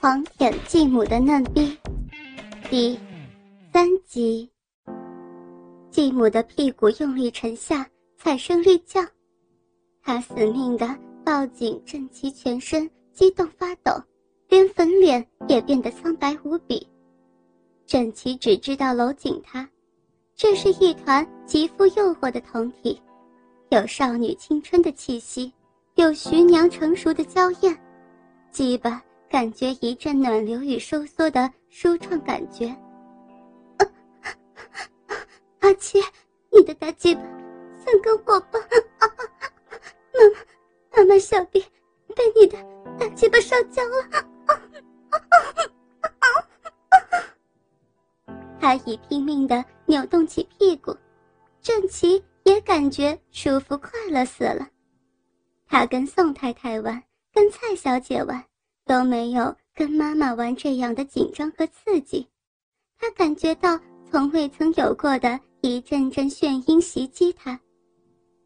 狂舔继母的嫩逼，第三集。继母的屁股用力沉下，惨声欲叫。他死命的抱紧郑琪，全身激动发抖，连粉脸也变得苍白无比。郑琪只知道搂紧他，这是一团极富诱惑的酮体，有少女青春的气息，有徐娘成熟的娇艳，鸡巴。感觉一阵暖流与收缩的舒畅感觉。阿七，你的大鸡巴像根火棒，妈妈，妈妈小臂被你的大鸡巴烧焦了。他已拼命的扭动起屁股，郑琪也感觉舒服快乐死了。他跟宋太太玩，跟蔡小姐玩。都没有跟妈妈玩这样的紧张和刺激，他感觉到从未曾有过的一阵阵眩晕袭击他，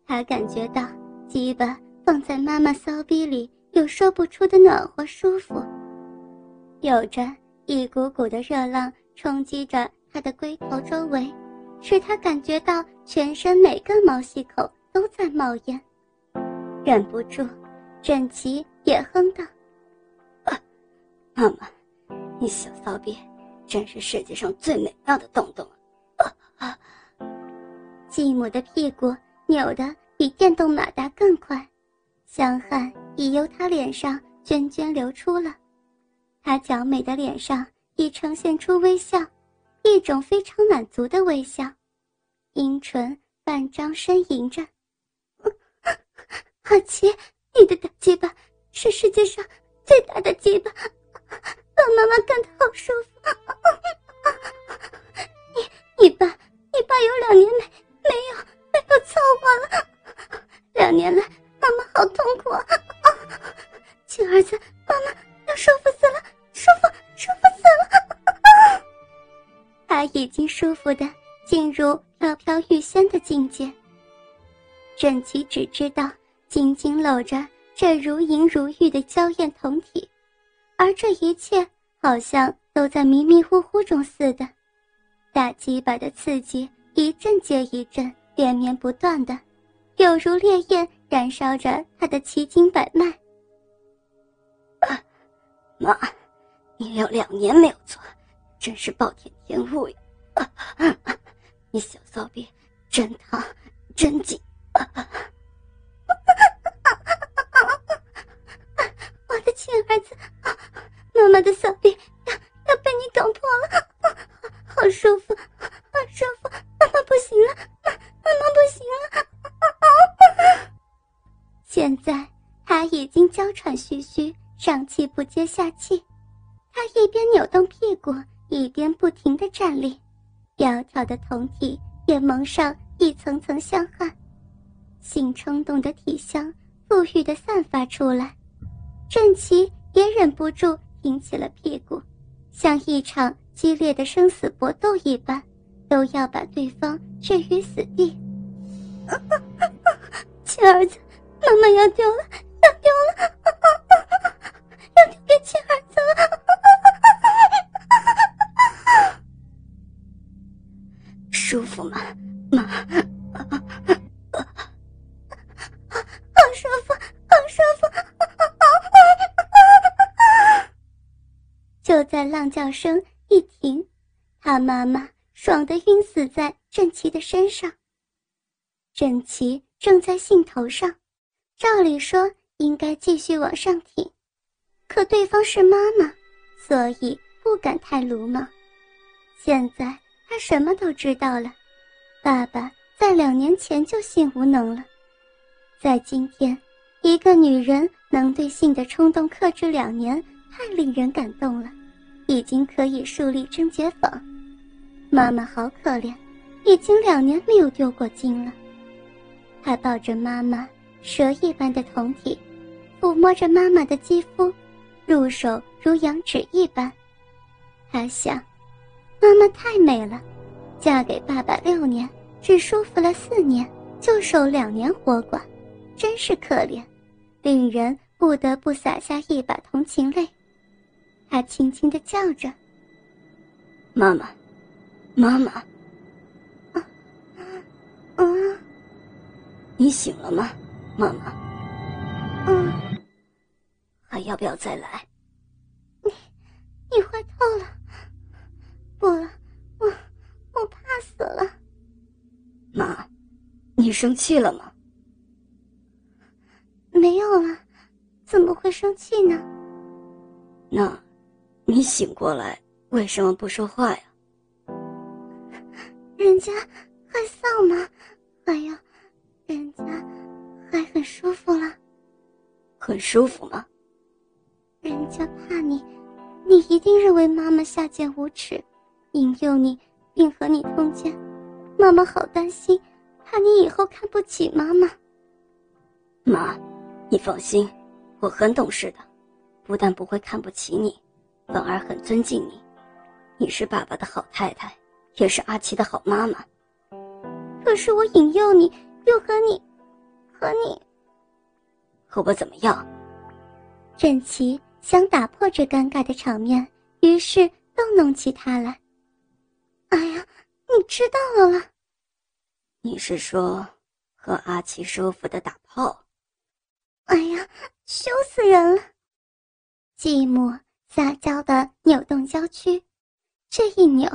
他感觉到鸡巴放在妈妈骚逼里有说不出的暖和舒服，有着一股股的热浪冲击着他的龟头周围，使他感觉到全身每个毛细孔都在冒烟，忍不住，整齐也哼道。妈妈，你小骚逼真是世界上最美妙的洞洞啊！啊！继母的屁股扭得比电动马达更快，香汗已由她脸上涓涓流出了，她娇美的脸上已呈现出微笑，一种非常满足的微笑，阴唇半张呻吟着。阿奇，你的大鸡巴是世界上最大的鸡巴。让妈妈干得好舒服。你你爸你爸有两年没没有没有操我了，两年来妈妈好痛苦啊！亲儿子，妈妈要舒服死了，舒服舒服死了。他已经舒服的进入飘飘欲仙的境界。郑琪只知道紧紧搂着这如银如玉的娇艳酮体。而这一切好像都在迷迷糊糊中似的，大鸡巴的刺激一阵接一阵，连绵不断的，有如烈焰燃烧着他的奇经百脉。妈，你有两年没有做，真是暴殄天物呀！你小骚逼真烫，真紧。下气。他一边扭动屁股，一边不停的站立，窈窕的酮体也蒙上一层层香汗，性冲动的体香馥郁的散发出来。郑奇也忍不住。挺起了屁股，像一场激烈的生死搏斗一般，都要把对方置于死地。亲儿子，妈妈，要丢了，就在浪叫声一停，他妈妈爽的晕死在郑琪的身上。郑琪正在兴头上，照理说应该继续往上挺，可对方是妈妈，所以不敢太鲁莽。现在他什么都知道了，爸爸在两年前就性无能了，在今天，一个女人能对性的冲动克制两年，太令人感动了。已经可以树立贞洁坊，妈妈好可怜，已经两年没有丢过精了。他抱着妈妈蛇一般的酮体，抚摸着妈妈的肌肤，入手如羊脂一般。他想，妈妈太美了，嫁给爸爸六年，只舒服了四年，就守两年活寡，真是可怜，令人不得不洒下一把同情泪。他轻轻的叫着：“妈妈，妈妈，你醒了吗，妈妈？嗯，还要不要再来？你，你坏透了，不了，我，我怕死了。妈，你生气了吗？没有了，怎么会生气呢？那，你醒过来为什么不说话呀？人家害臊吗？哎呀，人家还很舒服了。很舒服吗？人家怕你，你一定认为妈妈下贱无耻，引诱你并和你通奸。妈妈好担心，怕你以后看不起妈妈。妈，你放心，我很懂事的。不但不会看不起你，反而很尊敬你。你是爸爸的好太太，也是阿奇的好妈妈。可是我引诱你，又和你，和你，和我怎么样？郑琪想打破这尴尬的场面，于是逗弄起他来。哎呀，你知道了？你是说和阿奇舒服的打炮？哎呀，羞死人了！继母撒娇的扭动娇躯，这一扭，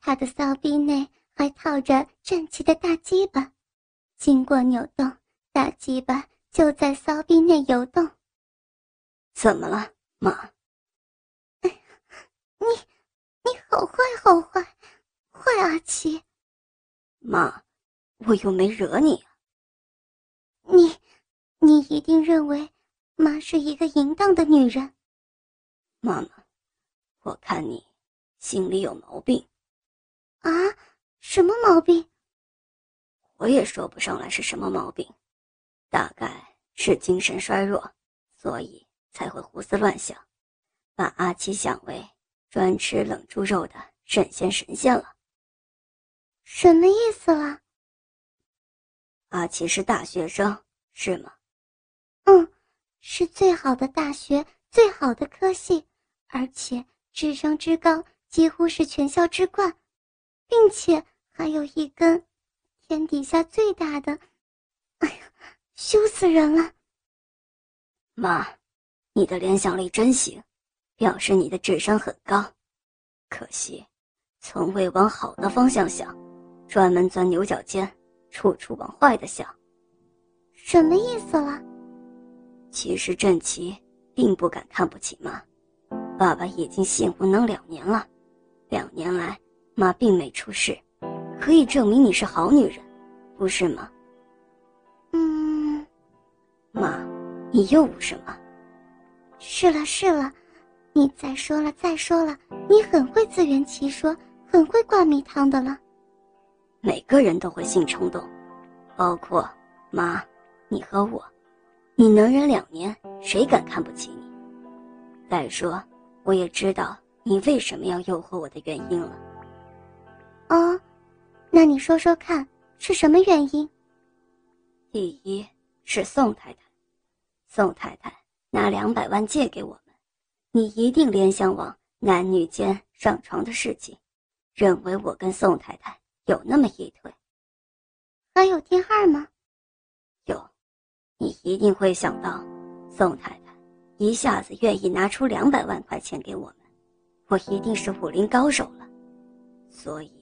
他的骚逼内还套着正气的大鸡巴。经过扭动，大鸡巴就在骚逼内游动。怎么了，妈？哎呀，你，你好坏，好坏，坏阿奇！妈，我又没惹你啊。你，你一定认为妈是一个淫荡的女人。妈妈，我看你心里有毛病。啊？什么毛病？我也说不上来是什么毛病，大概是精神衰弱，所以才会胡思乱想，把阿七想为专吃冷猪肉的神仙神仙了。什么意思啦？阿奇是大学生，是吗？嗯，是最好的大学，最好的科系。而且智商之高，几乎是全校之冠，并且还有一根天底下最大的。哎呀，羞死人了！妈，你的联想力真行，表示你的智商很高。可惜，从未往好的方向想，专门钻牛角尖，处处往坏的想。什么意思了？其实郑琪并不敢看不起妈。爸爸已经性无能两年了，两年来妈并没出事，可以证明你是好女人，不是吗？嗯，妈，你又无什么？是了是了，你再说了再说了，你很会自圆其说，很会灌迷汤的了。每个人都会性冲动，包括妈，你和我，你能忍两年，谁敢看不起你？再说。我也知道你为什么要诱惑我的原因了。哦，那你说说看是什么原因？第一是宋太太，宋太太拿两百万借给我们，你一定联想往男女间上床的事情，认为我跟宋太太有那么一腿。还有第二吗？有，你一定会想到宋太太。一下子愿意拿出两百万块钱给我们，我一定是武林高手了，所以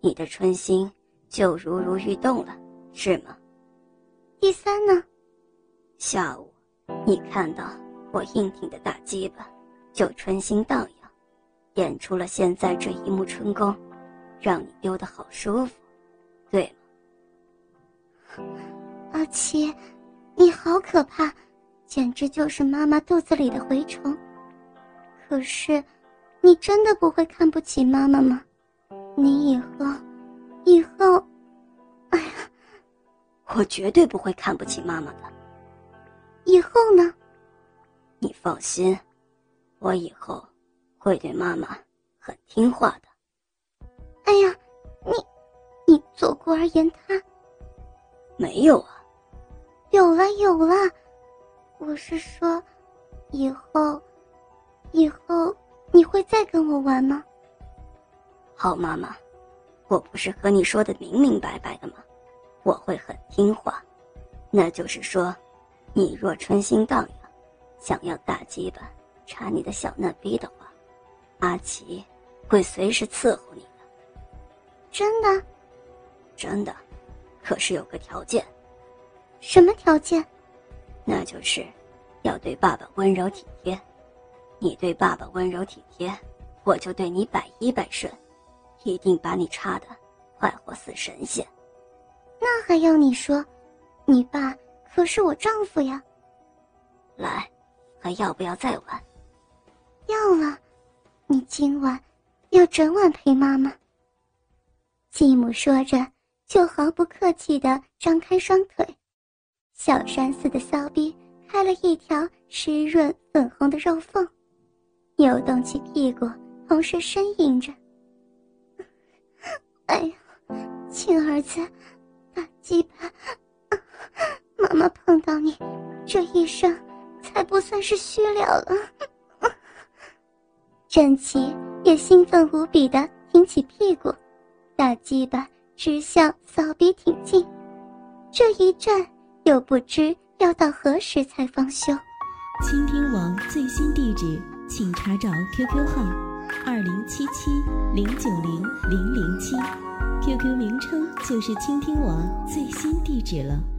你的春心就如如欲动了，是吗？第三呢？下午你看到我硬挺的大鸡巴，就春心荡漾，演出了现在这一幕春宫，让你丢的好舒服，对吗？阿七，你好可怕！简直就是妈妈肚子里的蛔虫。可是，你真的不会看不起妈妈吗？你以后，以后，哎呀，我绝对不会看不起妈妈的。以后呢？你放心，我以后会对妈妈很听话的。哎呀，你，你左顾而言他？没有啊。有了，有了。我是说，以后，以后你会再跟我玩吗？好妈妈，我不是和你说的明明白白的吗？我会很听话，那就是说，你若春心荡漾，想要大鸡巴插你的小嫩逼的话，阿奇会随时伺候你的。真的？真的，可是有个条件。什么条件？那就是，要对爸爸温柔体贴。你对爸爸温柔体贴，我就对你百依百顺，一定把你插的快活似神仙。那还要你说？你爸可是我丈夫呀。来，还要不要再玩？要了。你今晚要整晚陪妈妈。继母说着，就毫不客气地张开双腿，小山似的骚逼开了一条湿润粉红的肉缝。扭动起屁股，同时呻吟着：“ 哎呀，亲儿子，大鸡巴！妈妈碰到你，这一生才不算是虚了了。”郑琪也兴奋无比的挺起屁股，大鸡巴直向骚逼挺进。这一战又不知要到何时才方休。倾听网最新地址。请查找 QQ 号二零七七零九零零零七，QQ 名称就是倾听网最新地址了。